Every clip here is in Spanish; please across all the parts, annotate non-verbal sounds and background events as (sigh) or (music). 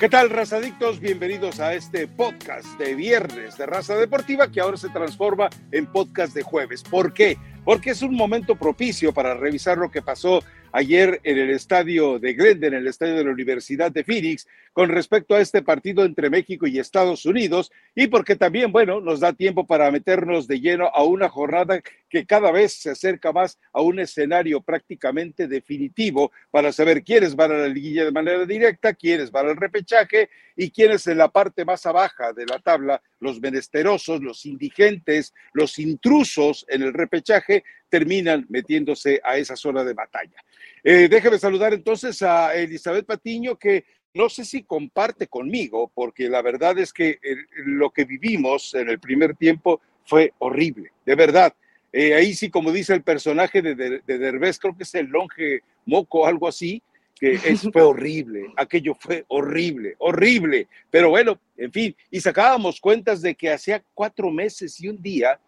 ¿Qué tal, razadictos? Bienvenidos a este podcast de viernes de Raza Deportiva que ahora se transforma en podcast de jueves. ¿Por qué? Porque es un momento propicio para revisar lo que pasó ayer en el estadio de Glendon, en el estadio de la Universidad de Phoenix, con respecto a este partido entre México y Estados Unidos, y porque también, bueno, nos da tiempo para meternos de lleno a una jornada que cada vez se acerca más a un escenario prácticamente definitivo para saber quiénes van a la liguilla de manera directa, quiénes van al repechaje y quiénes en la parte más abajo de la tabla, los menesterosos, los indigentes, los intrusos en el repechaje, terminan metiéndose a esa zona de batalla. Eh, déjeme saludar entonces a Elizabeth Patiño, que no sé si comparte conmigo, porque la verdad es que lo que vivimos en el primer tiempo fue horrible, de verdad. Eh, ahí sí, como dice el personaje de, de, Derbez, creo que es el longe moco, algo así, que es, fue (laughs) horrible, aquello fue horrible, horrible. Pero bueno, en fin, y sacábamos cuentas de que hacía cuatro meses y un día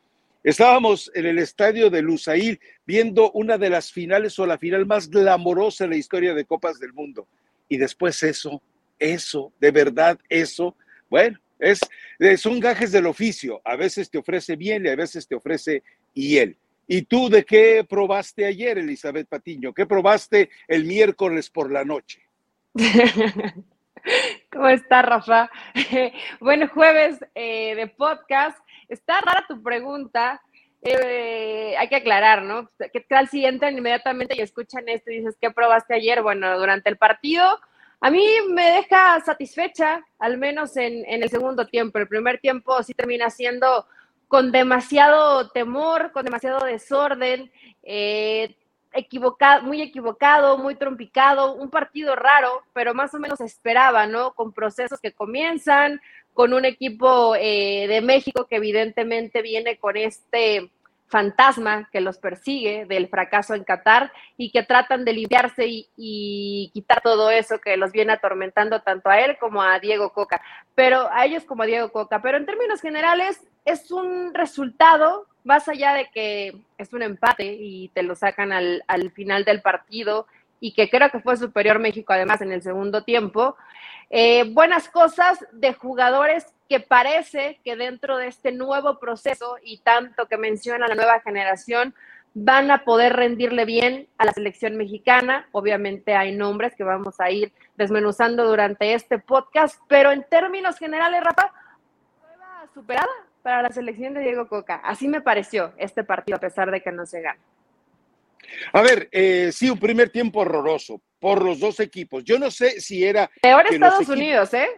Estábamos en el estadio de Lusail viendo una de las finales o la final más glamorosa en la historia de Copas del Mundo. Y después eso, eso, de verdad eso, bueno, es, son gajes del oficio. A veces te ofrece bien y a veces te ofrece hiel. ¿Y tú de qué probaste ayer, Elizabeth Patiño? ¿Qué probaste el miércoles por la noche? (laughs) ¿Cómo está, Rafa? (laughs) bueno, jueves eh, de podcast está rara tu pregunta. Eh, hay que aclarar, ¿no? ¿Qué tal si entran inmediatamente y escuchan esto y dices, ¿qué probaste ayer? Bueno, durante el partido, a mí me deja satisfecha, al menos en, el segundo tiempo. El primer tiempo sí termina siendo con demasiado temor, con demasiado desorden, eh, equivocado, muy equivocado, muy trompicado, un partido raro, pero más o menos esperaba, ¿no? Con procesos que comienzan, con un equipo eh, de México que evidentemente viene con este fantasma que los persigue del fracaso en Qatar y que tratan de limpiarse y, quitar todo eso que los viene atormentando tanto a él como a Diego Coca, pero a ellos como a Diego Coca. Pero en términos generales es un resultado, más allá de que es un empate y te lo sacan al, al final del partido y que creo que fue superior México además en el segundo tiempo, eh, buenas cosas de jugadores que parece que dentro de este nuevo proceso y tanto que menciona la nueva generación, van a poder rendirle bien a la selección mexicana. Obviamente hay nombres que vamos a ir desmenuzando durante este podcast, pero en términos generales, Rafa, superada para la selección de Diego Coca. Así me pareció este partido, a pesar de que no se gana. A ver, eh, sí, un primer tiempo horroroso por los dos equipos. Yo no sé si era... Peor Estados Unidos, ¿eh?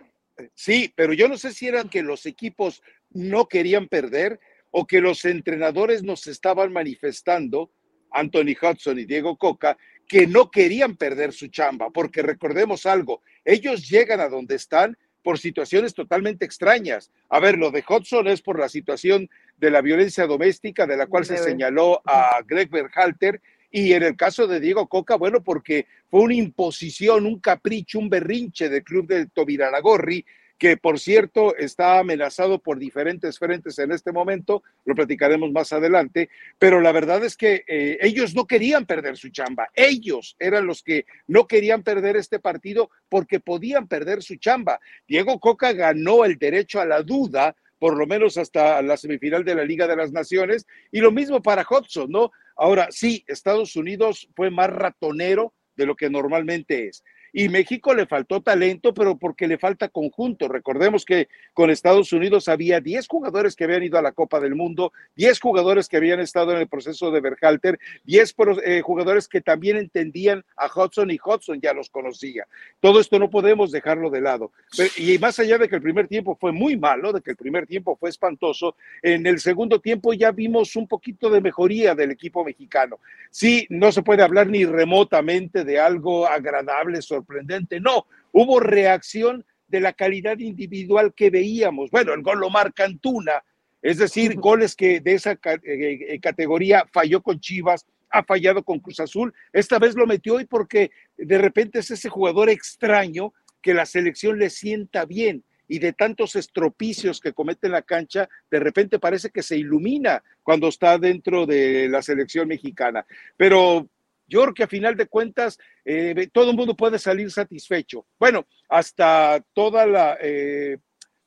Sí, pero yo no sé si eran que los equipos no querían perder o que los entrenadores nos estaban manifestando, Anthony Hudson y Diego Coca, que no querían perder su chamba, porque recordemos algo, ellos llegan a donde están por situaciones totalmente extrañas. A ver, lo de Hudson es por la situación de la violencia doméstica de la cual se señaló a Greg Berhalter y en el caso de Diego Coca, bueno, porque fue una imposición, un capricho, un berrinche del club de Tobiraragorri, que por cierto está amenazado por diferentes frentes en este momento, lo platicaremos más adelante, pero la verdad es que eh, ellos no querían perder su chamba, ellos eran los que no querían perder este partido porque podían perder su chamba. Diego Coca ganó el derecho a la duda por lo menos hasta la semifinal de la Liga de las Naciones. Y lo mismo para Hudson, ¿no? Ahora, sí, Estados Unidos fue más ratonero de lo que normalmente es. Y México le faltó talento, pero porque le falta conjunto. Recordemos que con Estados Unidos había 10 jugadores que habían ido a la Copa del Mundo, 10 jugadores que habían estado en el proceso de Berhalter, 10 eh, jugadores que también entendían a Hudson y Hudson ya los conocía. Todo esto no podemos dejarlo de lado. y más allá de que el primer tiempo fue muy malo, de que el primer tiempo fue espantoso, en el segundo tiempo ya vimos un poquito de mejoría del equipo mexicano. Sí, no se puede hablar ni remotamente de algo agradable, sorprendente sorprendente. No, hubo reacción de la calidad individual que veíamos. Bueno, el gol lo marca Antuna, es decir, goles que de esa eh, eh, categoría falló con Chivas, ha fallado con Cruz Azul. Esta vez lo metió y porque de repente es ese jugador extraño que la selección le sienta bien y de tantos estropicios que comete en la cancha, de repente parece que se ilumina cuando está dentro de la selección mexicana. Pero yo creo que a final de cuentas eh, todo el mundo puede salir satisfecho. Bueno, hasta toda la, eh,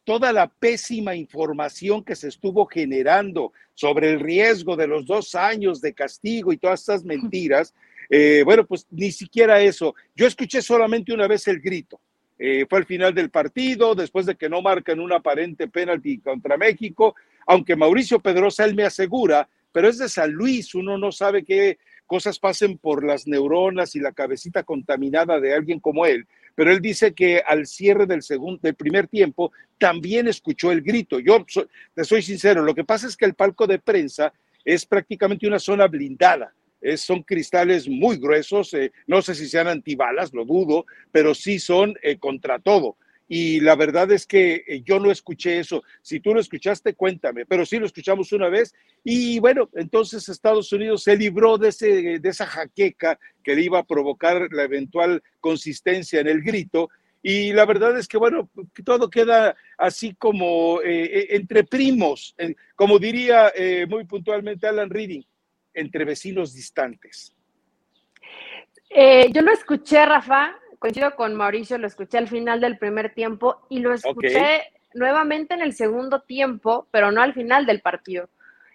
toda la pésima información que se estuvo generando sobre el riesgo de los dos años de castigo y todas estas (laughs) mentiras, eh, bueno, pues ni siquiera eso. Yo escuché solamente una vez el grito. Eh, fue al final del partido, después de que no marcan un aparente penalti contra México, aunque Mauricio Pedrosa, él me asegura, pero es de San Luis, uno no sabe qué cosas pasen por las neuronas y la cabecita contaminada de alguien como él, pero él dice que al cierre del segundo, del primer tiempo, también escuchó el grito. Yo te soy sincero, lo que pasa es que el palco de prensa es prácticamente una zona blindada. son cristales muy gruesos, eh, no sé si sean antibalas, lo dudo, pero sí son eh, contra todo y la verdad es que eh, yo no escuché eso. Si tú lo escuchaste, cuéntame, pero sí lo escuchamos una vez y bueno, entonces Estados Unidos se libró de, ese, de esa jaqueca que le iba a provocar la eventual consistencia en el grito y la verdad es que bueno, todo queda así como eh, eh, entre primos, como diría muy puntualmente Alan Reading, entre vecinos distantes. yo lo escuché, Rafa, coincido con Mauricio, lo escuché al final del primer tiempo y lo escuché nuevamente en el segundo tiempo, pero no al final del partido.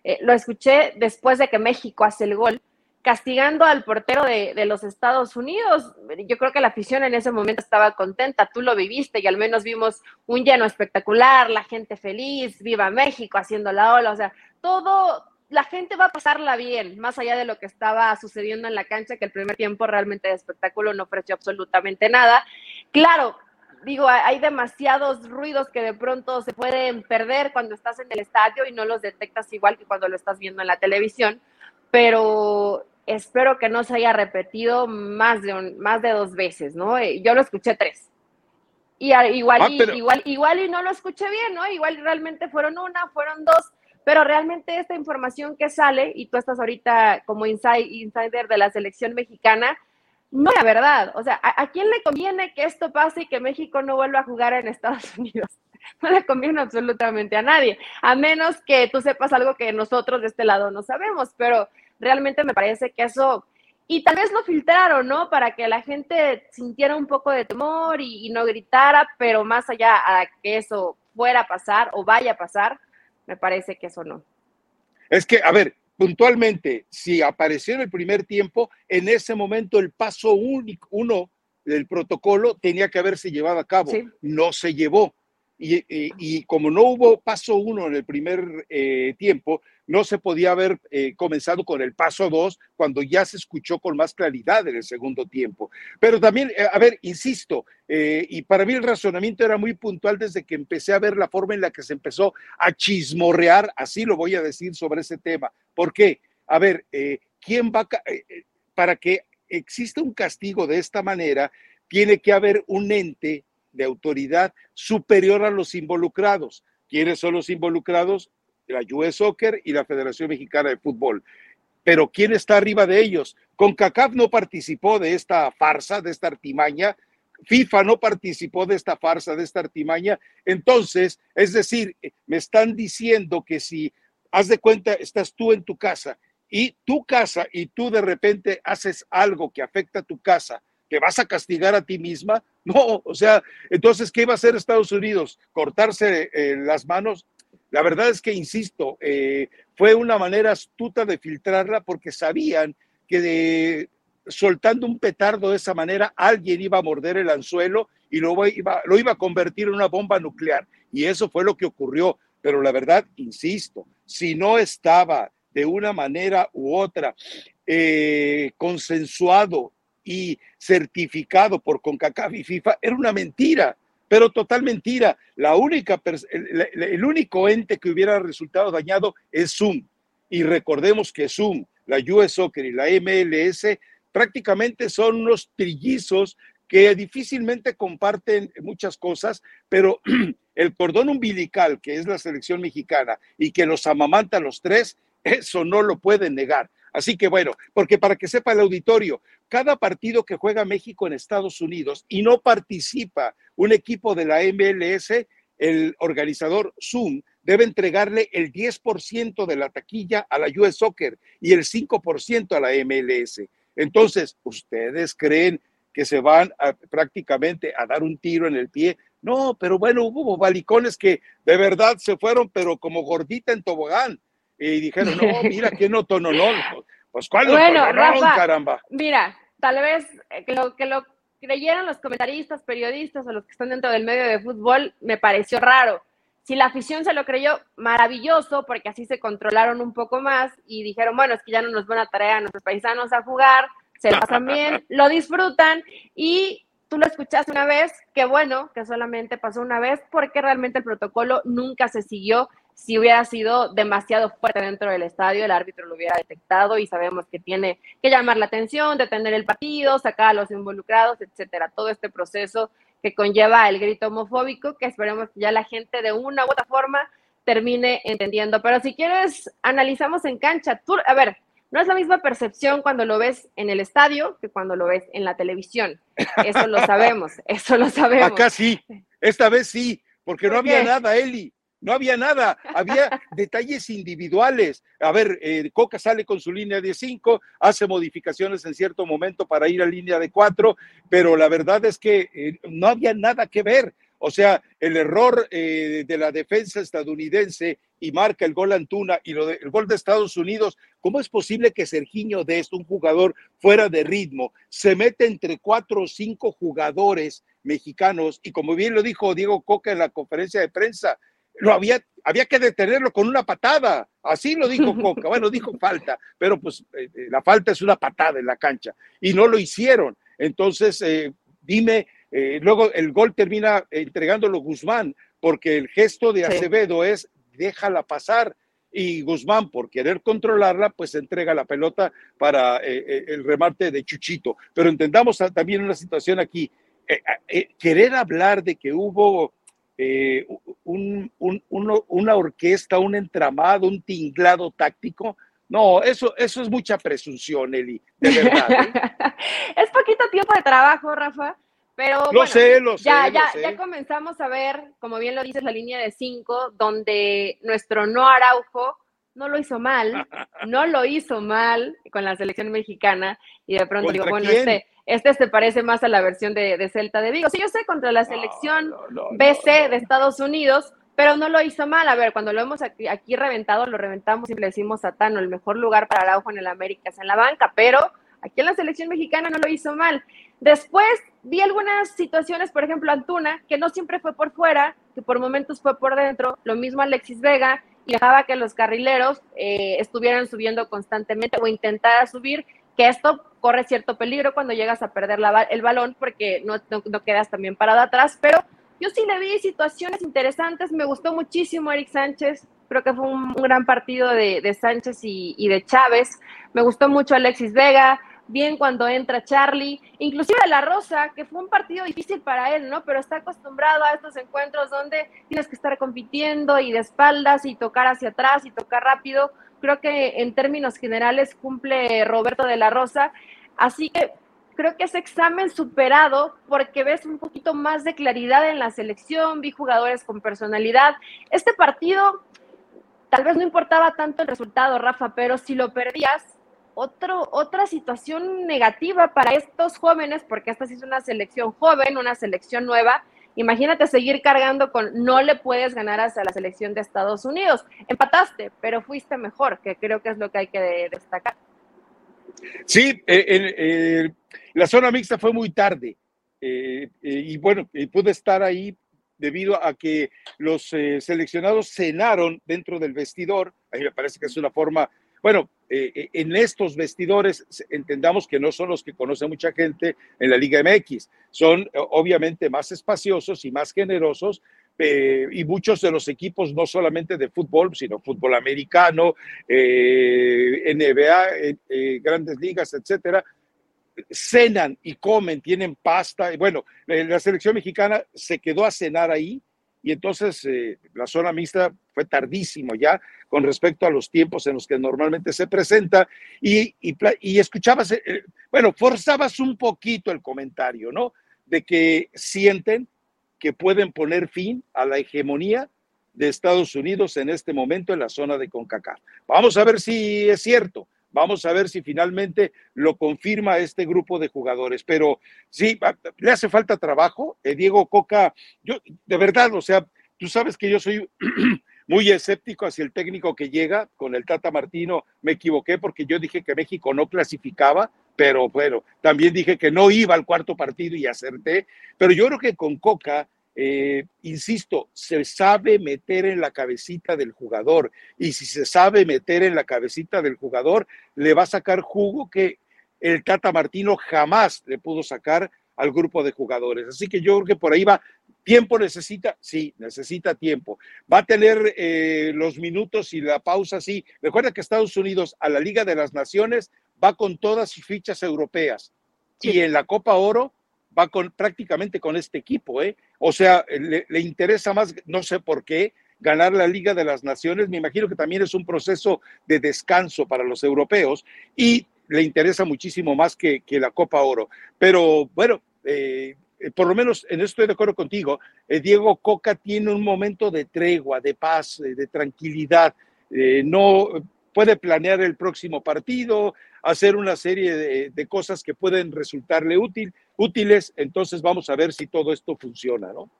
Eh, lo escuché después de que México hace el gol, castigando al portero de, de, los Estados Unidos. Yo creo que la afición en ese momento estaba contenta, tú lo viviste y al menos vimos un lleno espectacular, la gente feliz, viva México haciendo la ola, o sea, todo, la gente va a pasarla bien, más allá de lo que estaba sucediendo en la cancha, que el primer tiempo realmente de espectáculo no ofreció absolutamente nada. Claro, digo, hay demasiados ruidos que de pronto se pueden perder cuando estás en el estadio y no los detectas igual que cuando lo estás viendo en la televisión, pero espero que no se haya repetido más de, más de dos veces, ¿no? Eh, yo lo escuché tres. Y igual, ah, igual, igual y no lo escuché bien, ¿no? Igual realmente fueron una, fueron dos, pero realmente esta información que sale, y tú estás ahorita como insider de la selección mexicana, no es la verdad. O sea, ¿a, quién le conviene que esto pase y que México no vuelva a jugar en Estados (laughs) Unidos? No le conviene absolutamente a nadie, a menos que tú sepas algo que nosotros de este lado no sabemos, pero realmente me parece que eso, y tal vez lo filtraron, ¿no? Para que la gente sintiera un poco de temor y, y no gritara, pero más allá a que eso fuera a pasar o vaya a pasar, me parece que eso no. Es que, a ver, puntualmente, si apareció en el primer tiempo, en ese momento el paso único, uno del protocolo tenía que haberse llevado a cabo. No se llevó. Y, como no hubo paso uno en el primer eh, tiempo, no se podía haber eh, comenzado con el paso dos cuando ya se escuchó con más claridad en el segundo tiempo. Pero también, eh, a ver, insisto, y para mí el razonamiento era muy puntual desde que empecé a ver la forma en la que se empezó a chismorrear, así lo voy a decir sobre ese tema. ¿Por qué? A ver, ¿quién va para que exista un castigo de esta manera? Tiene que haber un ente de autoridad superior a los involucrados. ¿Quiénes son los involucrados? La US Soccer y la Federación Mexicana de Fútbol. Pero ¿quién está arriba de ellos? CONCACAF no participó de esta farsa, de esta artimaña. FIFA no participó de esta farsa, de esta artimaña. Entonces, es decir, me están diciendo que si, haz de cuenta, estás tú en tu casa y tu casa y tú de repente haces algo que afecta a tu casa, ¿te vas a castigar a ti misma? No, o sea, entonces, ¿qué iba a hacer Estados Unidos? ¿Cortarse eh, las manos? La verdad es que, insisto, eh, fue una manera astuta de filtrarla porque sabían que soltando un petardo de esa manera, alguien iba a morder el anzuelo y lo iba, lo iba a convertir en una bomba nuclear. Y eso fue lo que ocurrió. Pero la verdad, insisto, si no estaba de una manera u otra eh, consensuado y certificado por CONCACAF y FIFA era una mentira, pero total mentira. La única, el, el, único ente que hubiera resultado dañado es Zoom. Y recordemos que Zoom, la US Soccer y la MLS prácticamente son unos trillizos que difícilmente comparten muchas cosas, pero (clears throat) el cordón umbilical, que es la selección mexicana, y que los amamanta los tres, eso no lo pueden negar. Así que bueno, porque para que sepa el auditorio, cada partido que juega México en Estados Unidos y no participa un equipo de la MLS, el organizador Zoom debe entregarle el 10% de la taquilla a la US Soccer y el 5% a la MLS. Entonces, ¿ustedes creen que se van prácticamente a dar un tiro en el pie. No, pero bueno, hubo balicones que de verdad se fueron, pero como gordita en tobogán. Y dijeron, no, mira, ¿qué no Pues cuál no bueno, caramba. Mira, tal vez eh, que lo, que lo creyeron los comentaristas, periodistas o los que están dentro del medio de fútbol, me pareció raro. Si la afición se lo creyó, maravilloso, porque así se controlaron un poco más y dijeron, bueno, es que ya no nos van a traer a nuestros paisanos a jugar, se pasan bien, (laughs) lo disfrutan y tú lo escuchaste una vez, qué bueno que solamente pasó una vez, porque realmente el protocolo nunca se siguió. Si hubiera sido demasiado fuerte dentro del estadio, el árbitro lo hubiera detectado y sabemos que tiene que llamar la atención, detener el partido, sacar a los involucrados, etcétera. Todo este proceso que conlleva el grito homofóbico, que esperemos que ya la gente de una u otra forma termine entendiendo. Pero si quieres, analizamos en cancha. Tú, a ver, no es la misma percepción cuando lo ves en el estadio que cuando lo ves en la televisión. Eso lo sabemos, eso lo sabemos. Acá sí, esta vez sí, porque no había nada, Eli. No había nada, había (laughs) detalles individuales. A ver, eh, Coca sale con su línea de cinco, hace modificaciones en cierto momento para ir a línea de cuatro, pero la verdad es que eh, no había nada que ver. O sea, el error eh, de la defensa estadounidense y marca el gol Antuna y lo el gol de Estados Unidos, ¿cómo es posible que Sergiño de esto, un jugador fuera de ritmo, se mete entre cuatro o cinco jugadores mexicanos? Y como bien lo dijo Diego Coca en la conferencia de prensa, lo había, había que detenerlo con una patada. Así lo dijo (laughs) Coca. Bueno, dijo falta, pero pues eh, eh, la falta es una patada en la cancha. Y no lo hicieron. Entonces, dime eh, luego el gol termina entregándolo Guzmán, porque el gesto de Acevedo es déjala pasar y Guzmán, por querer controlarla, pues entrega la pelota para eh, el remate de Chuchito. Pero entendamos también una situación aquí. querer hablar de que hubo una orquesta, un entramado, un tinglado táctico, no, eso, eso es mucha presunción, Eli, de verdad. (laughs) es poquito tiempo de trabajo, Rafa. Pero lo sé, lo ya, sé, ya, ya comenzamos a ver, como bien lo dices, la línea de cinco, donde nuestro no Araujo no lo hizo mal, (laughs) no lo hizo mal con la selección mexicana, y de pronto digo, bueno, este, este se parece más a la versión de, Celta de Vigo. Sí, yo sé, contra la selección BC de Estados Unidos, pero no lo hizo mal. A ver, cuando lo hemos aquí, aquí reventado, lo reventamos y le decimos a Tano, el mejor lugar para Araujo en el América es en la banca, pero aquí en la selección mexicana no lo hizo mal. Después vi algunas situaciones, por ejemplo, Antuna, que no siempre fue por fuera, que por momentos fue por dentro, lo mismo Alexis Vega, y dejaba que los carrileros eh, estuvieran subiendo constantemente o intentara subir, que esto corre cierto peligro cuando llegas a perder el balón porque no, no, quedas también parado atrás, pero yo sí le vi situaciones interesantes, me gustó muchísimo Eric Sánchez, creo que fue un, gran partido de, Sánchez y, y, de Chávez, me gustó mucho Alexis Vega, bien cuando entra Charlie, inclusive La Rosa, que fue un partido difícil para él, ¿no? Pero está acostumbrado a estos encuentros donde tienes que estar compitiendo y de espaldas y tocar hacia atrás y tocar rápido. Creo que en términos generales cumple Roberto de la Rosa. Así que creo que ese examen superado porque ves un poquito más de claridad en la selección, vi jugadores con personalidad. Este partido tal vez no importaba tanto el resultado, Rafa, pero si lo perdías, otro, otra situación negativa para estos jóvenes, porque esta sí es una selección joven, una selección nueva. Imagínate seguir cargando con no le puedes ganar hasta la selección de Estados Unidos. Empataste, pero fuiste mejor, que creo que es lo que hay que destacar. Sí, eh, la zona mixta fue muy tarde eh, eh, y bueno, pude estar ahí debido a que los seleccionados cenaron dentro del vestidor. A mí me parece que es una forma bueno, eh, eh, en estos vestidores entendamos que no son los que conoce mucha gente en la Liga MX, son obviamente más espaciosos y más generosos. Eh, y muchos de los equipos, no solamente de fútbol, sino fútbol americano, NBA, grandes ligas, etcétera, cenan y comen, tienen pasta. Bueno, la selección mexicana se quedó a cenar ahí y entonces la zona mixta fue tardísimo ya con respecto a los tiempos en los que normalmente se presenta y, y, escuchabas, eh, eh, bueno, forzabas un poquito el comentario, ¿no? De que sienten que pueden poner fin a la hegemonía de Estados Unidos en este momento en la zona de CONCACAF. Vamos a ver si es cierto, Vamos a ver si finalmente lo confirma este grupo de jugadores. Pero sí, le hace falta trabajo. Eh, Diego Coca, yo de verdad, o sea, tú sabes que yo soy (clears throat) muy escéptico hacia el técnico que llega. Con el Tata Martino me equivoqué porque yo dije que México no clasificaba, pero bueno, también dije que no iba al cuarto partido y acerté. Pero yo creo que con Coca eh, insisto, se sabe meter en la cabecita del jugador y si se sabe meter en la cabecita del jugador, le va a sacar jugo que el Tata Martino jamás le pudo sacar al grupo de jugadores. Así que yo creo que por ahí va. ¿Tiempo necesita? Sí, necesita tiempo. ¿Va a tener eh, los minutos y la pausa? Sí. Recuerda que Estados Unidos a la Liga de las Naciones va con todas sus fichas europeas y en la Copa Oro va con prácticamente con este equipo, ¿eh? O sea, le, interesa más, no sé por qué, ganar la Liga de las Naciones. Me imagino que también es un proceso de descanso para los europeos y le interesa muchísimo más que, la Copa Oro. Pero bueno, eh, por lo menos en esto estoy de acuerdo contigo. Eh, Diego Coca tiene un momento de tregua, de paz, eh, de tranquilidad. No puede planear el próximo partido, hacer una serie de, de cosas que pueden resultarle útil, útiles. Entonces vamos a ver si todo esto funciona, ¿no?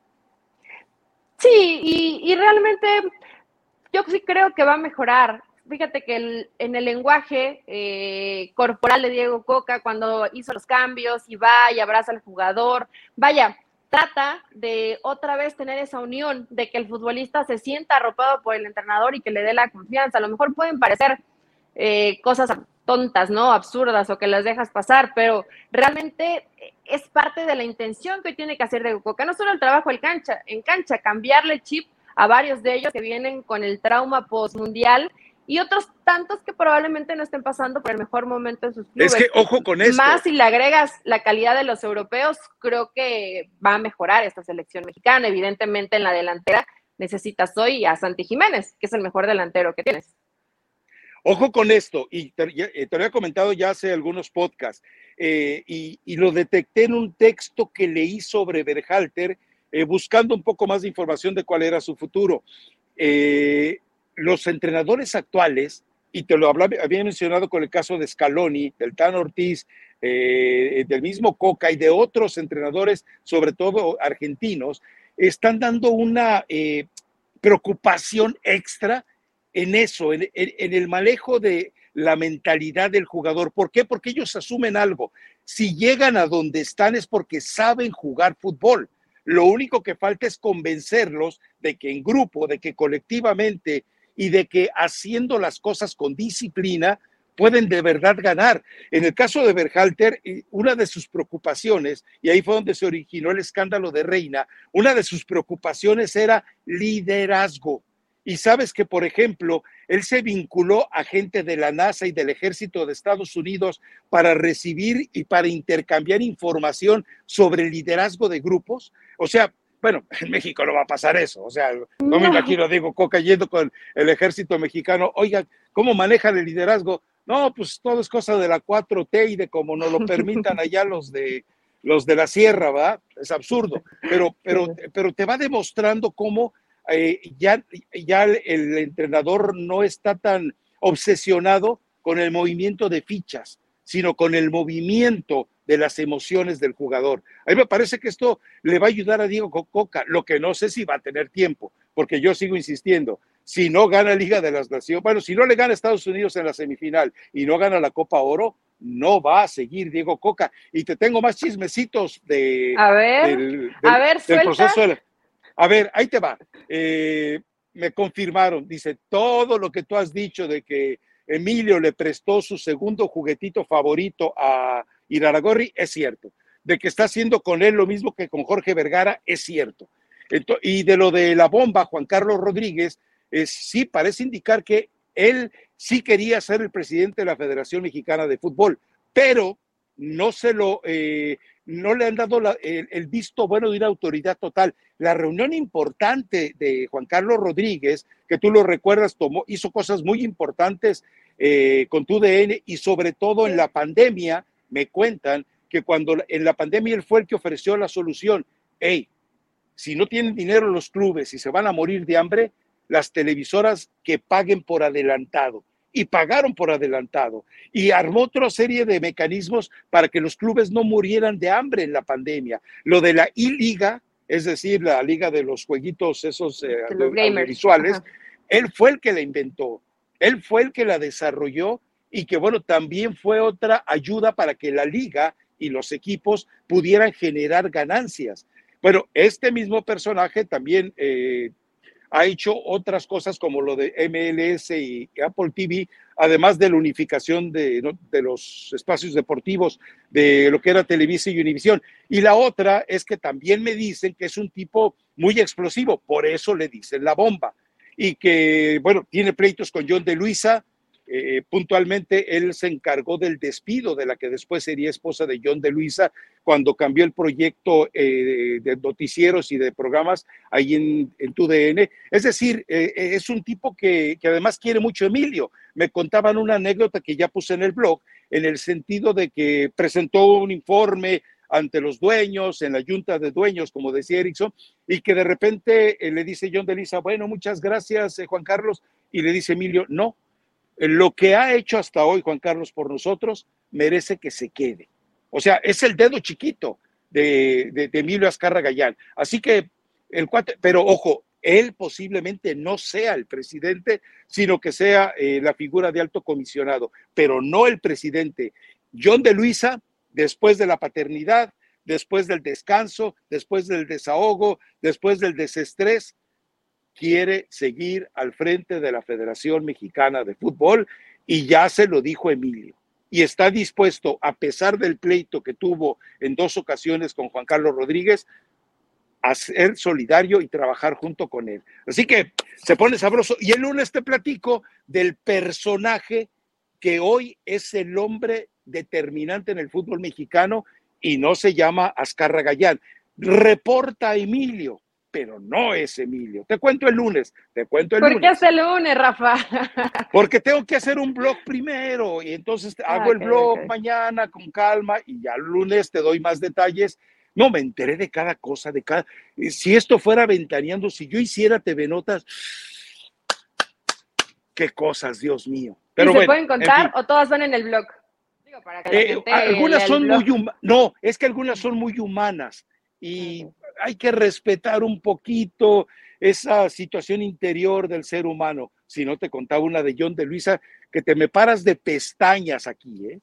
Sí, y, realmente yo sí creo que va a mejorar. Fíjate que en el lenguaje eh, corporal de Diego Coca, cuando hizo los cambios y va y abraza al jugador, vaya, trata de otra vez tener esa unión, de que el futbolista se sienta arropado por el entrenador y que le dé la confianza. A lo mejor pueden parecer eh, cosas tontas, ¿no? Absurdas o que las dejas pasar, pero realmente es parte de la intención que tiene que hacer de Coca, no solo el trabajo en cancha, en cancha, cambiarle chip a varios de ellos que vienen con el trauma postmundial y otros tantos que probablemente no estén pasando por el mejor momento en sus clubes. Es que ojo con esto. Más si le agregas la calidad de los europeos, creo que va a mejorar esta selección mexicana. Evidentemente en la delantera necesitas hoy a Santi Jiménez, que es el mejor delantero que tienes. Ojo con esto, y te, te, lo había comentado ya hace algunos podcasts, eh, y, lo detecté en un texto que leí sobre Berhalter, eh, buscando un poco más de información de cuál era su futuro. Eh, los entrenadores actuales, y te lo hablaba, había mencionado con el caso de Scaloni, del Tan Ortiz, eh, del mismo Coca y de otros entrenadores, sobre todo argentinos, están dando una eh, preocupación extra en eso, en, el manejo de la mentalidad del jugador. ¿Por qué? Porque ellos asumen algo. Si llegan a donde están es porque saben jugar fútbol. Lo único que falta es convencerlos de que en grupo, de que colectivamente y de que haciendo las cosas con disciplina pueden de verdad ganar. En el caso de Berhalter, una de sus preocupaciones, y ahí fue donde se originó el escándalo de Reina, una de sus preocupaciones era liderazgo. Y sabes que, por ejemplo, él se vinculó a gente de la NASA y del ejército de Estados Unidos para recibir y para intercambiar información sobre liderazgo de grupos. O sea, bueno, (laughs) en México no va a pasar eso. O sea, no, no. me imagino Diego Coca yendo con el ejército mexicano. Oiga, ¿cómo manejan el liderazgo? No, pues todo es cosa de la 4T y de cómo nos lo (laughs) permitan allá los de los de la sierra, ¿va? Es absurdo. Pero, pero, pero te va demostrando cómo eh, ya, ya el entrenador no está tan obsesionado con el movimiento de fichas, sino con el movimiento de las emociones del jugador. A mí me parece que esto le va a ayudar a Diego Coca, lo que no sé si va a tener tiempo, porque yo sigo insistiendo, si no gana Liga de las Naciones, bueno, si no le gana Estados Unidos en la semifinal y no gana la Copa Oro, no va a seguir Diego Coca. Y te tengo más chismecitos de, a ver, del, del, a ver, del proceso. De la, a ver, ahí te va. Eh, me confirmaron, dice, todo lo que tú has dicho de que Emilio le prestó su segundo juguetito favorito a Iraragorri es cierto. De que está haciendo con él lo mismo que con Jorge Vergara es cierto. Y de lo de la bomba, Juan Carlos Rodríguez, sí parece indicar que él sí quería ser el presidente de la Federación Mexicana de Fútbol, pero no se lo, eh, no le han dado el, visto bueno de una autoridad total. La reunión importante de Juan Carlos Rodríguez, que tú lo recuerdas, tomó, hizo cosas muy importantes eh, con tu DN y sobre todo en la pandemia, me cuentan que cuando en la pandemia él fue el que ofreció la solución. Hey, si no tienen dinero los clubes y se van a morir de hambre, las televisoras que paguen por adelantado y pagaron por adelantado y armó otra serie de mecanismos para que los clubes no murieran de hambre en la pandemia. Lo de la I-Liga, es decir, la liga de los jueguitos esos eh, visuales, él fue el que la inventó, él fue el que la desarrolló y que bueno, también fue otra ayuda para que la liga y los equipos pudieran generar ganancias. Bueno, este mismo personaje también eh, ha hecho otras cosas como lo de MLS y Apple TV, además de la unificación de, los espacios deportivos de lo que era Televisa y Univisión. Y la otra es que también me dicen que es un tipo muy explosivo, por eso le dicen la bomba. Y que, bueno, tiene pleitos con John de Luisa, eh, puntualmente él se encargó del despido de la que después sería esposa de John de Luisa cuando cambió el proyecto eh, de noticieros y de programas ahí en, en TUDN. Es decir, eh, es un tipo que, además quiere mucho a Emilio. Me contaban una anécdota que ya puse en el blog, en el sentido de que presentó un informe ante los dueños, en la junta de dueños, como decía Erickson, y que de repente le dice John de Luisa, bueno, muchas gracias, Juan Carlos, y le dice Emilio, no, lo que ha hecho hasta hoy Juan Carlos por nosotros merece que se quede. O sea, es el dedo chiquito de, Emilio Azcarra Gallán. Así que el cuate, pero ojo, él posiblemente no sea el presidente, sino que sea eh, la figura de alto comisionado, pero no el presidente. John de Luisa, después de la paternidad, después del descanso, después del desahogo, después del desestrés, quiere seguir al frente de la Federación Mexicana de Fútbol y ya se lo dijo Emilio. Y está dispuesto, a pesar del pleito que tuvo en dos ocasiones con Juan Carlos Rodríguez, a ser solidario y trabajar junto con él. Así que se pone sabroso. Y el lunes te platico del personaje que hoy es el hombre determinante en el fútbol mexicano y no se llama Azcarra Gallán. Reporta Emilio pero no es Emilio. Te cuento el lunes, te cuento el lunes. ¿Por qué es el lunes, Rafa? (laughs) Porque tengo que hacer un blog primero y entonces ah, hago el blog mañana con calma y ya el lunes te doy más detalles. No, me enteré de cada cosa, de cada... Si esto fuera ventaneando, si yo hiciera TV Notas, qué cosas, Dios mío. Pero se pueden contar o todas van en el blog? Digo, para que eh, algunas son muy no, es que algunas son muy humanas y hay que respetar un poquito esa situación interior del ser humano. Si no te contaba una de John de Luisa, que te me paras de pestañas aquí, ¿eh?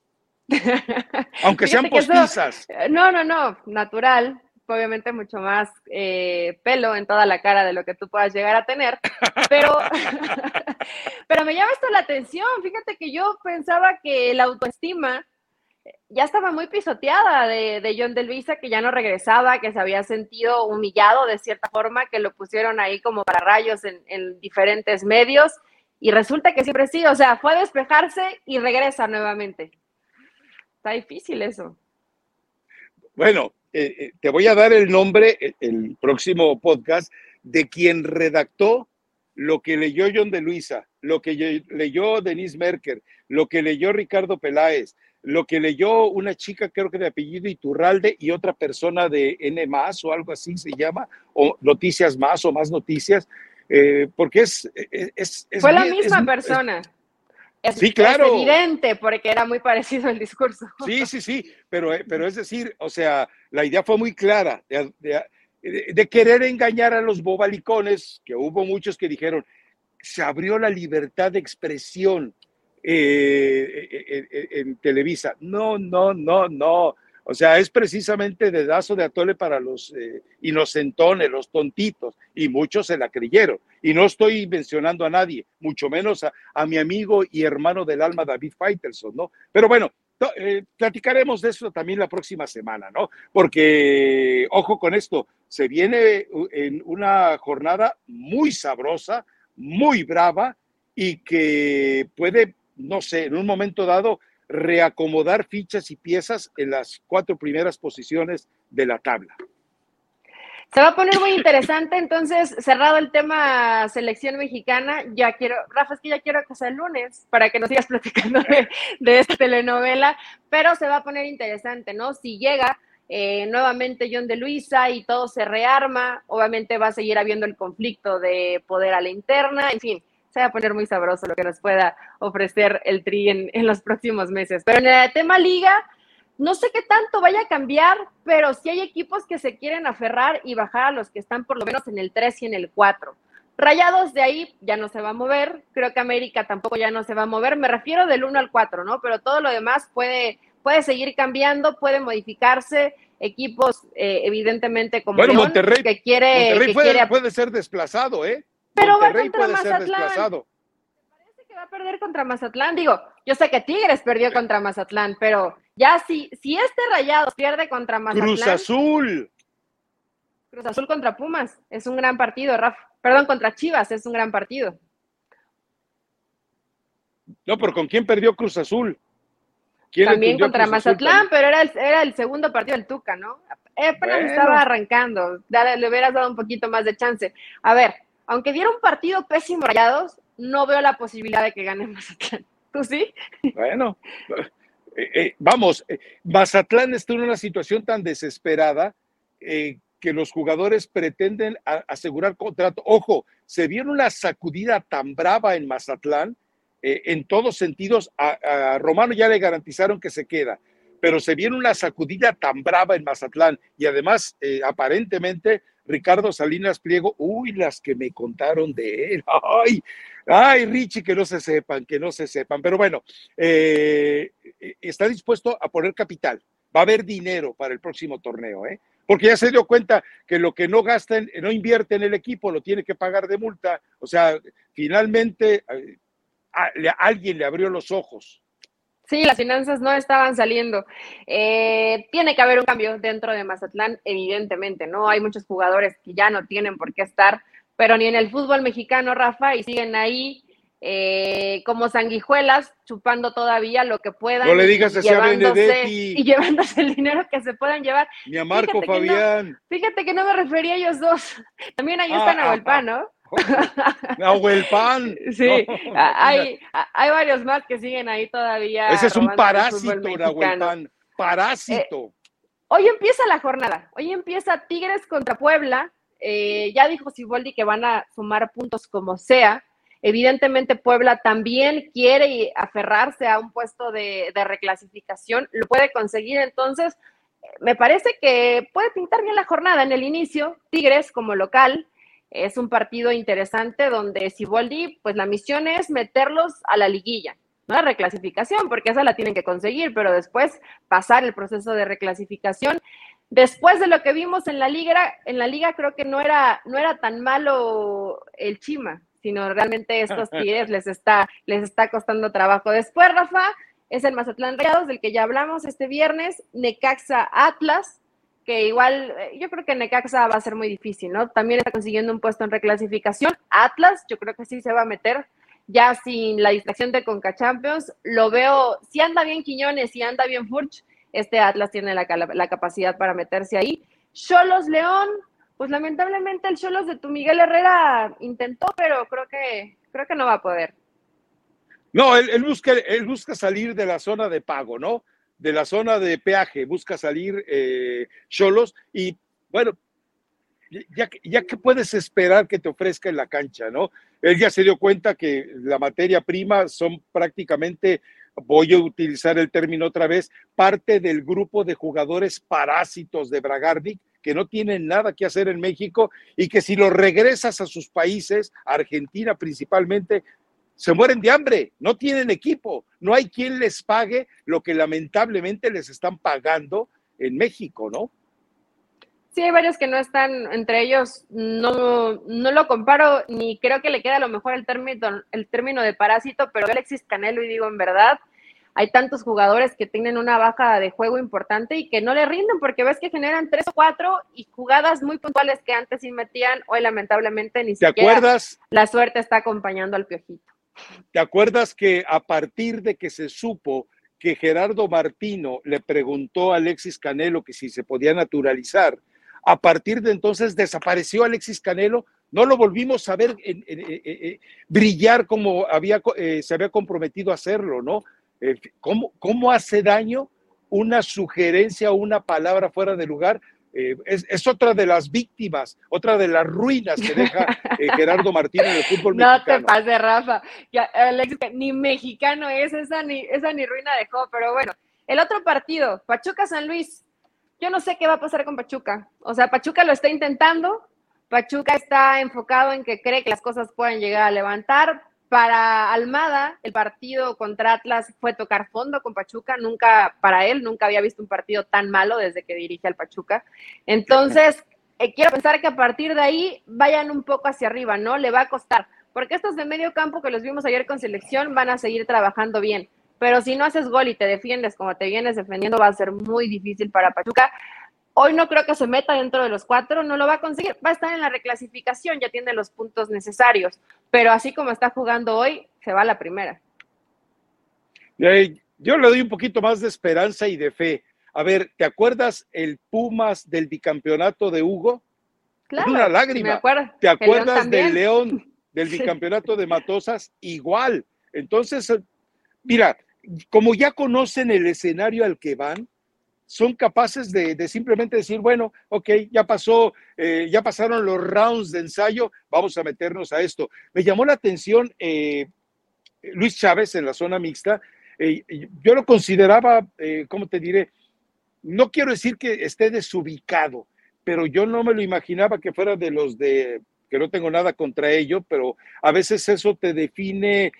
(laughs) Aunque sean postizas. Eh, no, no, no, natural. Obviamente mucho más eh, pelo en toda la cara de lo que tú puedas llegar a tener. Pero, (laughs) pero me llama esto la atención. Fíjate que yo pensaba que la autoestima ya estaba muy pisoteada de, John de Luisa, que ya no regresaba, que se había sentido humillado de cierta forma, que lo pusieron ahí como para rayos en, diferentes medios, y resulta que siempre sí, o sea, fue a despejarse y regresa nuevamente. Está difícil eso. Bueno, eh, eh, te voy a dar el nombre, el, el próximo podcast, de quien redactó lo que leyó John de Luisa, lo que leyó Denise Merker, lo que leyó Ricardo Peláez, lo que leyó una chica, creo que de apellido Iturralde, y otra persona de N más o algo así se llama, o Noticias Más o Más Noticias, eh, porque es, es, Fue la misma persona. sí, claro. Es evidente, porque era muy parecido el discurso. Sí, sí, sí, pero, eh, pero es decir, o sea, la idea fue muy clara de querer engañar a los bobalicones, que hubo muchos que dijeron, se abrió la libertad de expresión eh, eh, eh, en Televisa. No, no, no, no. O sea, es precisamente dedazo de atole para los inocentones, los tontitos, y muchos se la creyeron. Y no estoy mencionando a nadie, mucho menos a, a mi amigo y hermano del alma David Faitelson, ¿no? Pero bueno, platicaremos de eso también la próxima semana, ¿no? Porque, ojo con esto, se viene en una jornada muy sabrosa, muy brava y que puede no sé, en un momento dado, reacomodar fichas y piezas en las cuatro primeras posiciones de la tabla. Se va a poner muy interesante, entonces, cerrado el tema selección mexicana, ya quiero, Rafa, es que ya quiero que sea el lunes para que nos sigas platicando de, esta telenovela, pero se va a poner interesante, ¿no? Si llega eh, nuevamente John de Luisa y todo se rearma, obviamente va a seguir habiendo el conflicto de poder a la interna, en fin, se va a poner muy sabroso lo que nos pueda ofrecer el Tri en, en los próximos meses. Pero en el tema liga, no sé qué tanto vaya a cambiar, pero sí hay equipos que se quieren aferrar y bajar a los que están por lo menos en el 3 y en el 4. Rayados de ahí ya no se va a mover, creo que América tampoco ya no se va a mover, me refiero del 1 al 4, ¿no? Pero todo lo demás puede, puede seguir cambiando, puede modificarse, equipos eh, evidentemente como bueno, Monterrey, que quiere, Monterrey que puede, quiere... puede, ser desplazado, ¿eh? Pero Monterrey va contra puede Mazatlán. ser desplazado. Parece que va a perder contra Mazatlán, digo, yo sé que Tigres perdió contra Mazatlán, pero ya si, si este Rayados pierde contra Mazatlán... Cruz Azul. Cruz Azul contra Pumas, es un gran partido, Rafa. Perdón, contra Chivas, es un gran partido. No, pero ¿con quién perdió Cruz Azul? ¿Quién También contra Cruz Mazatlán, pero era el, era el segundo partido del Tuca, ¿no? Apenas Bueno. estaba arrancando, Dale, le hubieras dado un poquito más de chance. A ver, aunque diera un partido pésimo Rayados, no veo la posibilidad de que gane Mazatlán. (laughs) ¿Tú sí? Bueno, eh, eh, vamos, eh, Mazatlán está en una situación tan desesperada que los jugadores pretenden asegurar contrato. Ojo, se vieron una sacudida tan brava en Mazatlán, en todos sentidos, a, Romano ya le garantizaron que se queda, pero se vieron una sacudida tan brava en Mazatlán y además, aparentemente, Ricardo Salinas Pliego, uy, las que me contaron de él, (laughs) ay, ay, Richie, que no se sepan, que no se sepan, pero bueno, eh, está dispuesto a poner capital, va a haber dinero para el próximo torneo, ¿eh? porque ya se dio cuenta que lo que no gasta, en- no invierte en el equipo, lo tiene que pagar de multa. O sea, finalmente eh, alguien le abrió los ojos. Sí, las finanzas no estaban saliendo. Eh, tiene que haber un cambio dentro de Mazatlán, evidentemente, ¿no? Hay muchos jugadores que ya no tienen por qué estar, pero ni en el fútbol mexicano, Rafa, y siguen ahí eh, como sanguijuelas, chupando todavía lo que puedan. No le y digas a llevándose-. Y llevándose el dinero que se puedan llevar. Ni a Marco Fíjate que no. Fabián, Fíjate que no me refería a ellos dos. También ahí Ah, está ah, Nahuel Pan, ¿no? Nahuel Pan. (laughs) Sí, No, hay, hay varios más que siguen ahí todavía. Ese es un parásito, Nahuel. Pan. Parásito. Hoy empieza la jornada. Hoy empieza Tigres contra Puebla. Eh, ya dijo Siboldi que van a sumar puntos como sea. Evidentemente Puebla también quiere aferrarse a un puesto de, de reclasificación. Lo puede conseguir. Entonces, eh, me parece que puede pintar bien la jornada en el inicio. Tigres como local. Es un partido interesante donde Siboldi, pues la misión es meterlos a la liguilla, no la reclasificación, porque esa la tienen que conseguir, pero después pasar el proceso de reclasificación. Después de lo que vimos en la liga, en la liga creo que no era, no era tan malo el Chima, sino realmente estos (laughs) Tigres les está, les está costando trabajo. Después, Rafa, es el Mazatlán Rayados, del que ya hablamos este viernes, Necaxa Atlas, que igual eh, yo creo que Necaxa va a ser muy difícil, ¿no? También está consiguiendo un puesto en reclasificación. Atlas, yo creo que sí se va a meter, ya sin la distracción de Conca Champions. Lo veo, si anda bien Quiñones, si anda bien Furch, este Atlas tiene la, la capacidad para meterse ahí. Cholos León, pues lamentablemente el Cholos de tu Miguel Herrera intentó, pero creo que, creo que no va a poder. No, él, él busca, él busca salir de la zona de pago, ¿no? De la zona de peaje, busca salir eh, Cholos y bueno, ya, ya que puedes esperar que te ofrezca en la cancha, ¿no? Él ya se dio cuenta que la materia prima son prácticamente, voy a utilizar el término otra vez, parte del grupo de jugadores parásitos de Bragarnik que no tienen nada que hacer en México y que si los regresas a sus países, Argentina principalmente, se mueren de hambre, no tienen equipo, no hay quien les pague lo que lamentablemente les están pagando en México, ¿no? Sí, hay varios que no están entre ellos, no, no lo comparo, ni creo que le queda a lo mejor el término, el término de parásito, pero Alexis Canelo, y digo en verdad, hay tantos jugadores que tienen una baja de juego importante y que no le rinden porque ves que generan tres o cuatro y jugadas muy puntuales que antes sí metían, hoy lamentablemente ni ¿Te siquiera acuerdas? la suerte está acompañando al piojito. ¿Te acuerdas que a partir de que se supo que Gerardo Martino le preguntó a Alexis Canelo que si se podía naturalizar, a partir de entonces desapareció Alexis Canelo, no lo volvimos a ver brillar como había, eh, se había comprometido a hacerlo, ¿no? Eh, ¿cómo, ¿Cómo hace daño una sugerencia o una palabra fuera de lugar eh, es, otra de las víctimas, otra de las ruinas que deja eh, (laughs) Gerardo Martínez en el fútbol no mexicano. No te pases, Rafa. ni mexicano es, esa ni, esa ni ruina dejó, pero bueno. El otro partido, Pachuca-San Luis. Yo no sé qué va a pasar con Pachuca. O sea, Pachuca lo está intentando. Pachuca está enfocado en que cree que las cosas pueden llegar a levantar, para Almada, el partido contra Atlas fue tocar fondo con Pachuca. Nunca, para él, nunca había visto un partido tan malo desde que dirige al Pachuca. Entonces, (laughs) eh, quiero pensar que a partir de ahí vayan un poco hacia arriba, ¿no? Le va a costar. Porque estos de medio campo que los vimos ayer con selección van a seguir trabajando bien. Pero si no haces gol y te defiendes como te vienes defendiendo, va a ser muy difícil para Pachuca. Hoy no creo que se meta dentro de los cuatro, no lo va a conseguir. Va a estar en la reclasificación, ya tiene los puntos necesarios, pero así como está jugando hoy, se va a la primera. Yo le doy un poquito más de esperanza y de fe. A ver, ¿te acuerdas el Pumas del bicampeonato de Hugo? Claro. una lágrima. ¿Te acuerdas del León (laughs) del bicampeonato de Matosas? Igual. Entonces, mira, como ya conocen el escenario al que van, son capaces de, simplemente decir, bueno, ok, ya pasó, eh, ya pasaron los rounds de ensayo, vamos a meternos a esto. Me llamó la atención eh, Luis Chávez en la zona mixta. Eh, yo lo consideraba, ¿cómo te diré? No quiero decir que esté desubicado, pero yo no me lo imaginaba que fuera de los de, que no tengo nada contra ello, pero a veces eso te define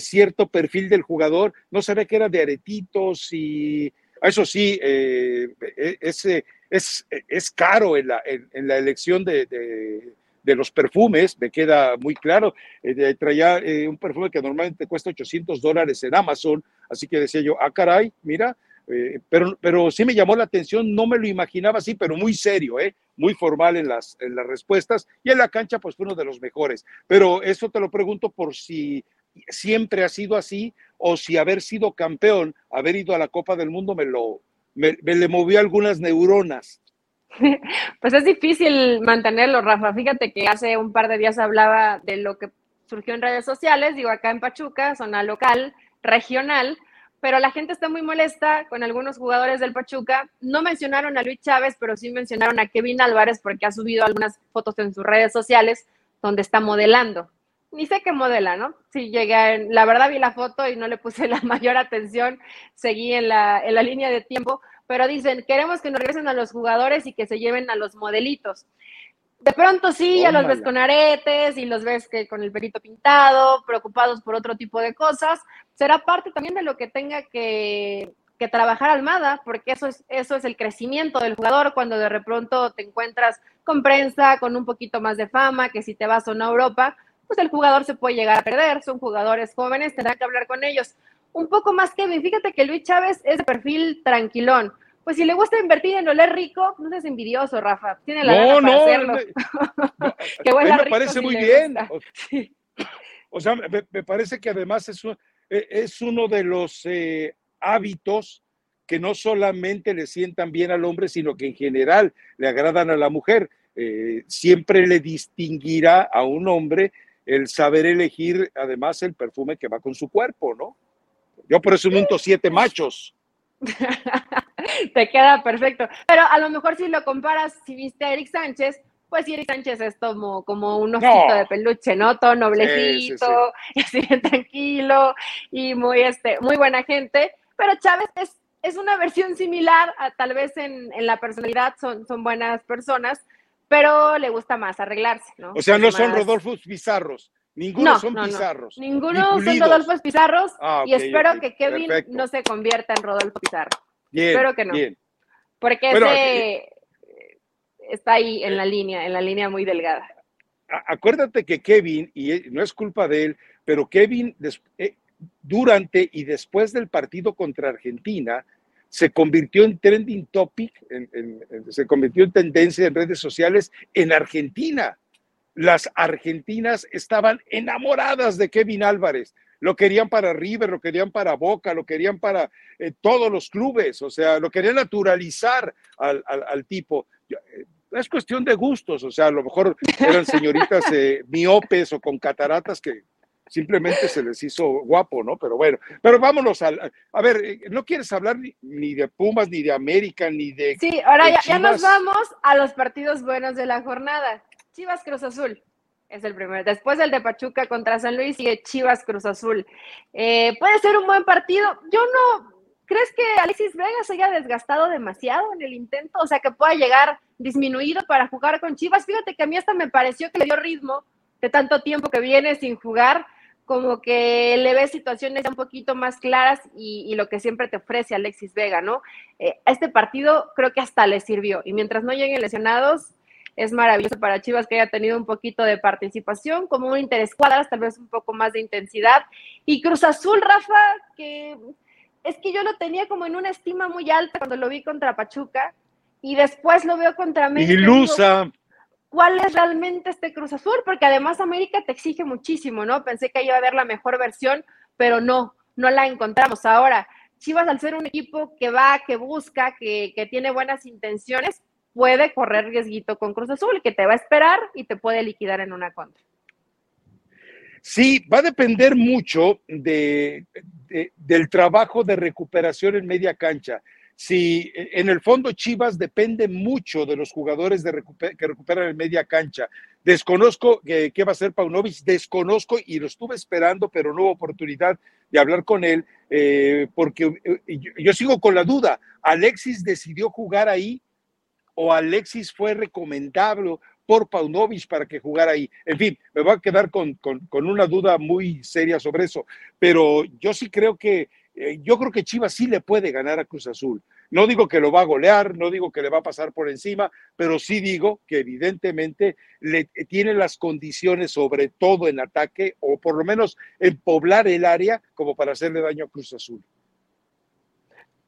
cierto perfil del jugador. No sabía que era de aretitos y eso sí, eh, e, es, es, es, caro en la, en, la elección de, de, los perfumes, me queda muy claro. Eh, traía eh, un perfume que normalmente cuesta 800 dólares en Amazon, así que decía yo, ah, caray, mira, pero, pero sí me llamó la atención, no me lo imaginaba así, pero muy serio, ¿eh? muy formal en las, en las respuestas y en la cancha pues fue uno de los mejores. Pero eso te lo pregunto por si siempre ha sido así o si haber sido campeón, haber ido a la Copa del Mundo me lo me, le movió algunas neuronas. (laughs) Pues es difícil mantenerlo, Rafa. Fíjate que hace un par de días hablaba de lo que surgió en redes sociales, digo acá en Pachuca, zona local, regional, pero la gente está muy molesta con algunos jugadores del Pachuca. No mencionaron a Luis Chávez, pero sí mencionaron a Kevin Álvarez porque ha subido algunas fotos en sus redes sociales donde está modelando ni sé qué modela, ¿no? Sí, llegué, la verdad vi la foto y no le puse (laughs) la mayor atención, seguí en la, en la línea de tiempo, pero dicen, queremos que nos regresen a los jugadores y que se lleven a los modelitos. De pronto sí, ya los ves con aretes y los ves que con el perito pintado, preocupados por otro tipo de cosas. Será parte también de lo que tenga que, que trabajar Almada, porque eso es, eso es el crecimiento del jugador cuando de repronto te encuentras con prensa, con un poquito más de fama, que si te vas a una Europa, pues el jugador se puede llegar a perder, son jugadores jóvenes, tendrán que hablar con ellos. Un poco más Kevin, fíjate que Luis Chávez es de perfil tranquilón. Pues si le gusta invertir en oler rico, no seas envidioso, Rafa. Tiene la no, para hacerlo. (laughs) que me parece muy bien. (laughs) O, sea, me, parece que además es, e, es uno de los eh, hábitos que no solamente le sientan bien al hombre, sino que en general le agradan a la mujer. Eh, siempre le distinguirá a un hombre el saber elegir además el perfume que va con su cuerpo, ¿no? Yo por eso unto siete machos. (laughs) Te queda perfecto. Pero a lo mejor si lo comparas, si viste a Eric Sánchez, pues Eric Sánchez es como, como un osito de peluche, ¿no? Todo noblecito, (laughs) así tranquilo y muy, este, muy buena gente. Pero Chávez es, es una versión similar, a, tal vez en, en, la personalidad son, son buenas personas, pero le gusta más arreglarse, ¿no? O sea, no son Rodolfos Pizarros. Ninguno son Pizarros. Ninguno son Rodolfos Pizarros ah, y espero que Kevin no se convierta en Rodolfo Pizarro. Bien, espero que no. Bien. Porque ese eh, está ahí en la línea, en la línea muy delgada. Acuérdate que Kevin, y no es culpa de él, pero Kevin eh, durante y después del partido contra Argentina, se convirtió en trending topic, se convirtió en tendencia en redes sociales en Argentina. Las argentinas estaban enamoradas de Kevin Álvarez. Lo querían para River, lo querían para Boca, lo querían para eh, todos los clubes, o sea, lo querían naturalizar al, tipo. Eh, es cuestión de gustos, o sea, a lo mejor eran señoritas eh, (laughs) miopes o con cataratas que simplemente se les hizo guapo, ¿no? Pero bueno, pero vámonos al, a ver, eh, no quieres hablar ni, de Pumas, ni de América, ni de... Sí, ahora ya, ya, nos vamos a los partidos buenos de la jornada. Chivas Cruz Azul. Es el primero. Después el de Pachuca contra San Luis y Chivas Cruz Azul. Eh, puede ser un buen partido. Yo no. ¿Crees que Alexis Vega se haya desgastado demasiado en el intento? O sea, que pueda llegar disminuido para jugar con Chivas. Fíjate que a mí hasta me pareció que le dio ritmo de tanto tiempo que viene sin jugar, como que le ve situaciones un poquito más claras y, lo que siempre te ofrece Alexis Vega, ¿no? Eh, este partido creo que hasta le sirvió. Y mientras no lleguen lesionados, es maravilloso para Chivas que haya tenido un poquito de participación, como un interés cuadras, tal vez un poco más de intensidad. Y Cruz Azul, Rafa, que es que yo lo tenía como en una estima muy alta cuando lo vi contra Pachuca y después lo veo contra América. Ilusa. ¿Cuál es realmente este Cruz Azul? Porque además América te exige muchísimo, ¿no? Pensé que iba a haber la mejor versión, pero no, no la encontramos. Ahora, Chivas al ser un equipo que va, que busca, que, que tiene buenas intenciones, puede correr riesguito con Cruz Azul, que te va a esperar y te puede liquidar en una contra. Sí, va a depender mucho de, del trabajo de recuperación en media cancha. Si en el fondo Chivas depende mucho de los jugadores que recuperan en media cancha. Desconozco qué va a hacer Paunovic, desconozco y lo estuve esperando, pero no hubo oportunidad de hablar con él, eh, porque eh, yo sigo con la duda. Alexis decidió jugar ahí o Alexis fue recomendable por Paunovic para que jugara ahí. En fin, me voy a quedar con, una duda muy seria sobre eso, pero yo sí creo que, eh, yo creo que Chivas sí le puede ganar a Cruz Azul. No digo que lo va a golear, no digo que le va a pasar por encima, pero sí digo que evidentemente le tiene las condiciones, sobre todo en ataque, o por lo menos en poblar el área, como para hacerle daño a Cruz Azul.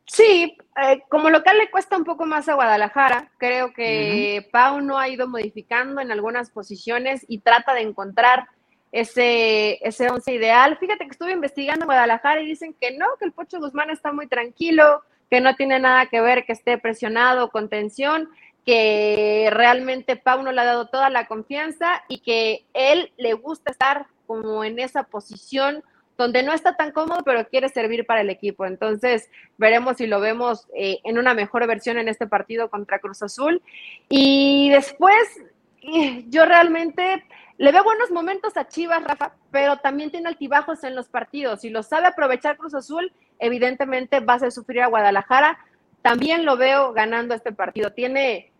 Sí, eh, como local le cuesta un poco más a Guadalajara. Creo que Pau no ha ido modificando en algunas posiciones y trata de encontrar ese, ese once ideal. Fíjate que estuve investigando en Guadalajara y dicen que no, que el Pocho Guzmán está muy tranquilo, que no tiene nada que ver que esté presionado con tensión, que realmente Pau no le ha dado toda la confianza y que él le gusta estar como en esa posición donde no está tan cómodo, pero quiere servir para el equipo. Entonces, veremos si lo vemos eh, en una mejor versión en este partido contra Cruz Azul. Y después, eh, yo realmente le veo buenos momentos a Chivas, Rafa, pero también tiene altibajos en los partidos. Si lo sabe aprovechar Cruz Azul, evidentemente va a hacer sufrir a Guadalajara. También lo veo ganando este partido. Tiene,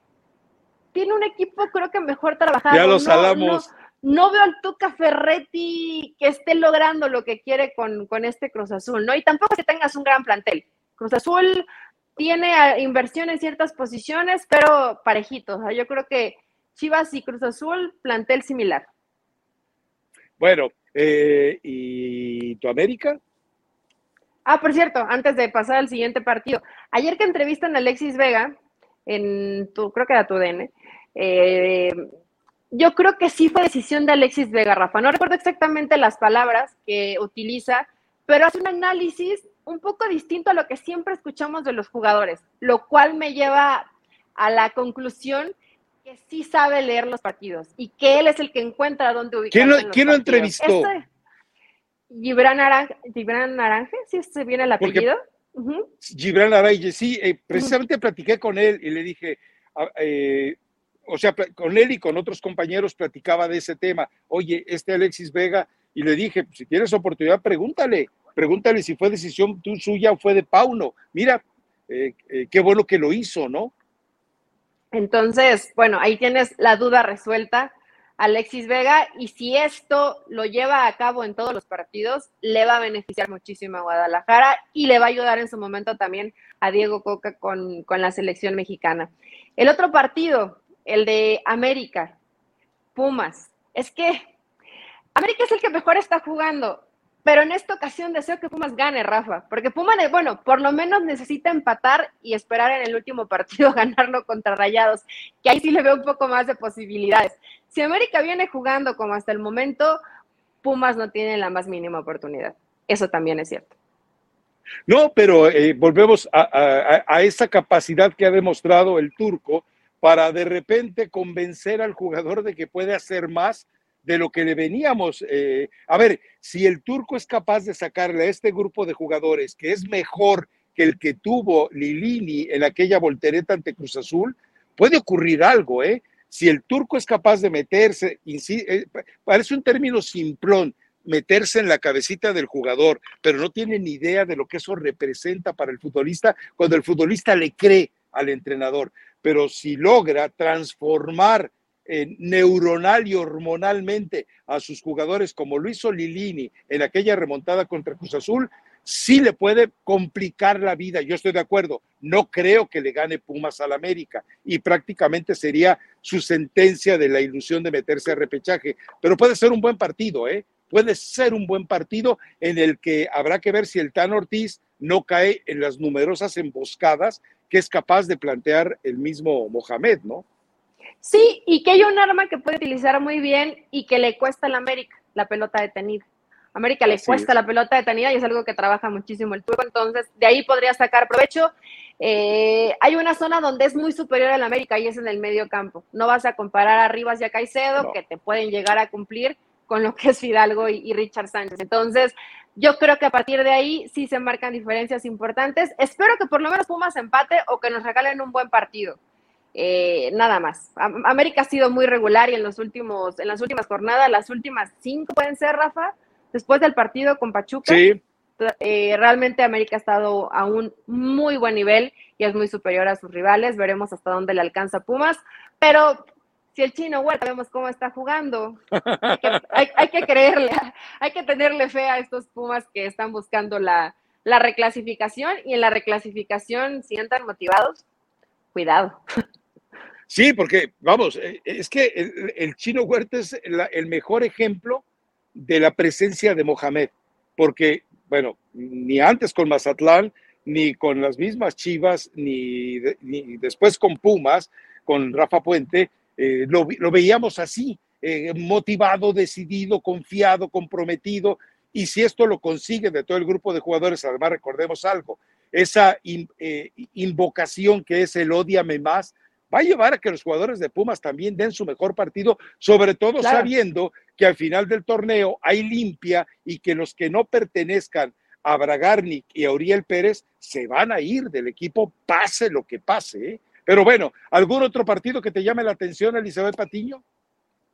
tiene un equipo, creo que mejor trabajado. Ya lo salamos no veo al Tuca Ferretti que esté logrando lo que quiere con, este Cruz Azul, ¿no? Y tampoco que tengas un gran plantel. Cruz Azul tiene inversión en ciertas posiciones, pero parejitos. yo creo que Chivas y Cruz Azul, plantel similar. Bueno, eh, ¿y tu América? Ah, por cierto, antes de pasar al siguiente partido, ayer que entrevistan a Alexis Vega, en tu, creo que era tu DN, eh, yo creo que sí fue decisión de Alexis Vega, Rafa. No recuerdo exactamente las palabras que utiliza, pero hace un análisis un poco distinto a lo que siempre escuchamos de los jugadores, lo cual me lleva a la conclusión que sí sabe leer los partidos y que él es el que encuentra dónde ubicarse. ¿Quién lo, entrevistó? Este, Gibran Naranje, Gibran Naranje, ¿sí se viene el apellido? Gibran Aranje, sí, eh, precisamente platiqué con él y le dije, eh, o sea, con él y con otros compañeros platicaba de ese tema. Oye, este Alexis Vega, y le dije, pues, si tienes oportunidad, pregúntale, pregúntale si fue decisión tú suya o fue de Pauno. Mira, eh, eh, qué bueno que lo hizo, ¿no? Entonces, bueno, ahí tienes la duda resuelta, Alexis Vega, y si esto lo lleva a cabo en todos los partidos, le va a beneficiar muchísimo a Guadalajara y le va a ayudar en su momento también a Diego Coca con, con la selección mexicana. El otro partido, el de América, Pumas. Es que América es el que mejor está jugando, pero en esta ocasión deseo que Pumas gane, Rafa, porque Pumas, bueno, por lo menos necesita empatar y esperar en el último partido (laughs) ganarlo contra Rayados, que ahí sí le veo un poco más de posibilidades. Si América viene jugando como hasta el momento, Pumas no tiene la más mínima oportunidad. Eso también es cierto. No, pero eh, volvemos a, a, esa capacidad que ha demostrado el turco para de repente convencer al jugador de que puede hacer más de lo que le veníamos. Eh, a ver, si el turco es capaz de sacarle a este grupo de jugadores que es mejor que el que tuvo Lilini en aquella voltereta ante Cruz Azul, puede ocurrir algo, ¿eh? Si el turco es capaz de meterse, eh, parece un término simplón, meterse en la cabecita del jugador, pero no tiene ni idea de lo que eso representa para el futbolista cuando el futbolista le cree al entrenador. Pero si logra transformar eh, neuronal y hormonalmente a sus jugadores, como lo hizo en aquella remontada contra Cruz Azul, sí le puede complicar la vida. Yo estoy de acuerdo. No creo que le gane Pumas al América y prácticamente sería su sentencia de la ilusión de meterse a repechaje. Pero puede ser un buen partido, ¿eh? Puede ser un buen partido en el que habrá que ver si el Tan Ortiz no cae en las numerosas emboscadas que es capaz de plantear el mismo Mohamed, ¿no? Sí, y que hay un arma que puede utilizar muy bien y que le cuesta al América, la pelota detenida. América le cuesta la pelota detenida y es algo que trabaja muchísimo el turco, entonces de ahí podría sacar provecho. Eh, hay una zona donde es muy superior al América y es en el medio campo. No vas a comparar a Rivas y a Caicedo, que te pueden llegar a cumplir con lo que es Fidalgo y, Richard Sánchez. Entonces, yo creo que a partir de ahí sí se marcan diferencias importantes. Espero que por lo menos Pumas empate o que nos regalen un buen partido. Eh, nada más. América ha sido muy regular y en los últimos, en las últimas jornadas, las últimas cinco pueden ser, Rafa, después del partido con Pachuca. Eh, realmente América ha estado a un muy buen nivel y es muy superior a sus rivales. Veremos hasta dónde le alcanza Pumas. Pero si el chino Huerta vemos cómo está jugando, (laughs) hay que, creerle, hay que tenerle fe a estos Pumas que están buscando la, reclasificación y en la reclasificación sientan motivados, cuidado. (laughs) Sí, porque vamos, eh, es que el, chino Huerta es el mejor ejemplo de la presencia de Mohamed, porque, bueno, ni antes con Mazatlán, ni con las mismas Chivas, ni, después con Pumas, con Rafa Puente, eh, lo, veíamos así, eh, motivado, decidido, confiado, comprometido. Y si esto lo consigue de todo el grupo de jugadores, además recordemos algo, esa invocación que es el odiame más, va a llevar a que los jugadores de Pumas también den su mejor partido, sobre todo sabiendo que al final del torneo hay limpia y que los que no pertenezcan a Bragarnik y a Uriel Pérez se van a ir del equipo, pase lo que pase. ¿eh? Pero bueno, ¿algún otro partido que te llame la atención, Elizabeth Patiño?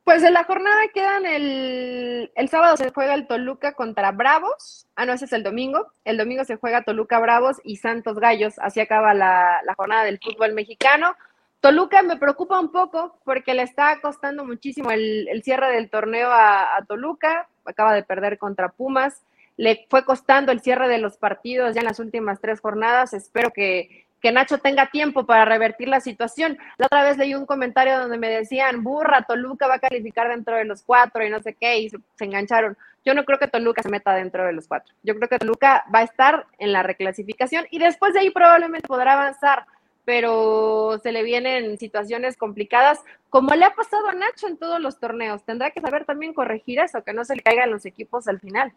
Pues en la jornada quedan el, el sábado se juega el Toluca contra Bravos. Ah, no, ese es el domingo. El domingo se juega Toluca Bravos y Santos Gallos. Así acaba la, la jornada del fútbol mexicano. Toluca me preocupa un poco porque le está costando muchísimo el, cierre del torneo a, Toluca. Acaba de perder contra Pumas. Le fue costando el cierre de los partidos ya en las últimas tres jornadas. Espero que, Nacho tenga tiempo para revertir la situación. La otra vez leí un comentario donde me decían, burra, Toluca va a calificar dentro de los cuatro y no sé qué, y se, se engancharon. Yo no creo que Toluca se meta dentro de los cuatro. Yo creo que Toluca va a estar en la reclasificación y después de ahí probablemente podrá avanzar pero se le vienen situaciones complicadas, como le ha pasado a Nacho en todos los torneos. Tendrá que saber también corregir eso, que no se le caigan los equipos al final.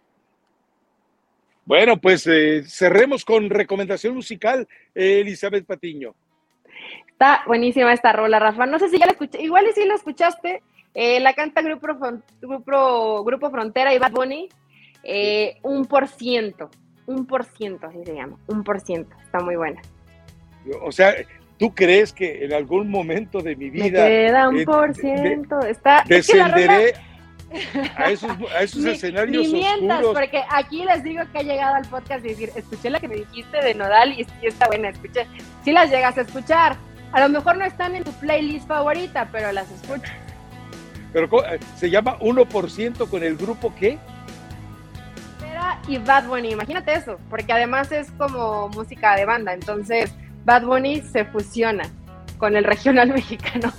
Bueno, pues eh, cerremos con recomendación musical, eh, Elizabeth Patiño. Está buenísima esta rola, Rafa. No sé si ya la escuché, igual y si la escuchaste. Eh, la canta Grupo, Grupo, Grupo Frontera y Bad Bunny. un por ciento, un por ciento, así se llama, un por ciento. Está muy buena. O sea, ¿tú crees que en algún momento de mi vida... Me queda un por ciento. Está, descenderé a esos, a esos (laughs) escenarios ni mientas, porque aquí les digo que ha llegado al podcast y decir, escuché la que me dijiste de Nodal y, está buena, escuché. Si las llegas a escuchar, a lo mejor no están en tu playlist favorita, pero las escuchas. Pero se llama 1% con el grupo qué? y Bad Bunny, imagínate eso, porque además es como música de banda, entonces Bad Bunny se fusiona con el regional (laughs) mexicano.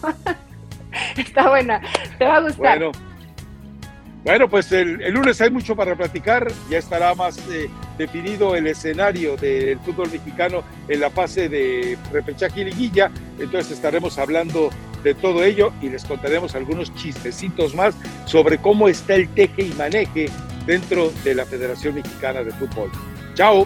Está buena, te va a gustar. Bueno, bueno pues el, lunes hay mucho para platicar, ya estará más eh, definido el escenario del fútbol mexicano en la fase de repechaje y liguilla, entonces estaremos hablando de todo ello y les contaremos algunos chistecitos más sobre cómo está el teje y maneje dentro de la Federación Mexicana de Fútbol. Chao.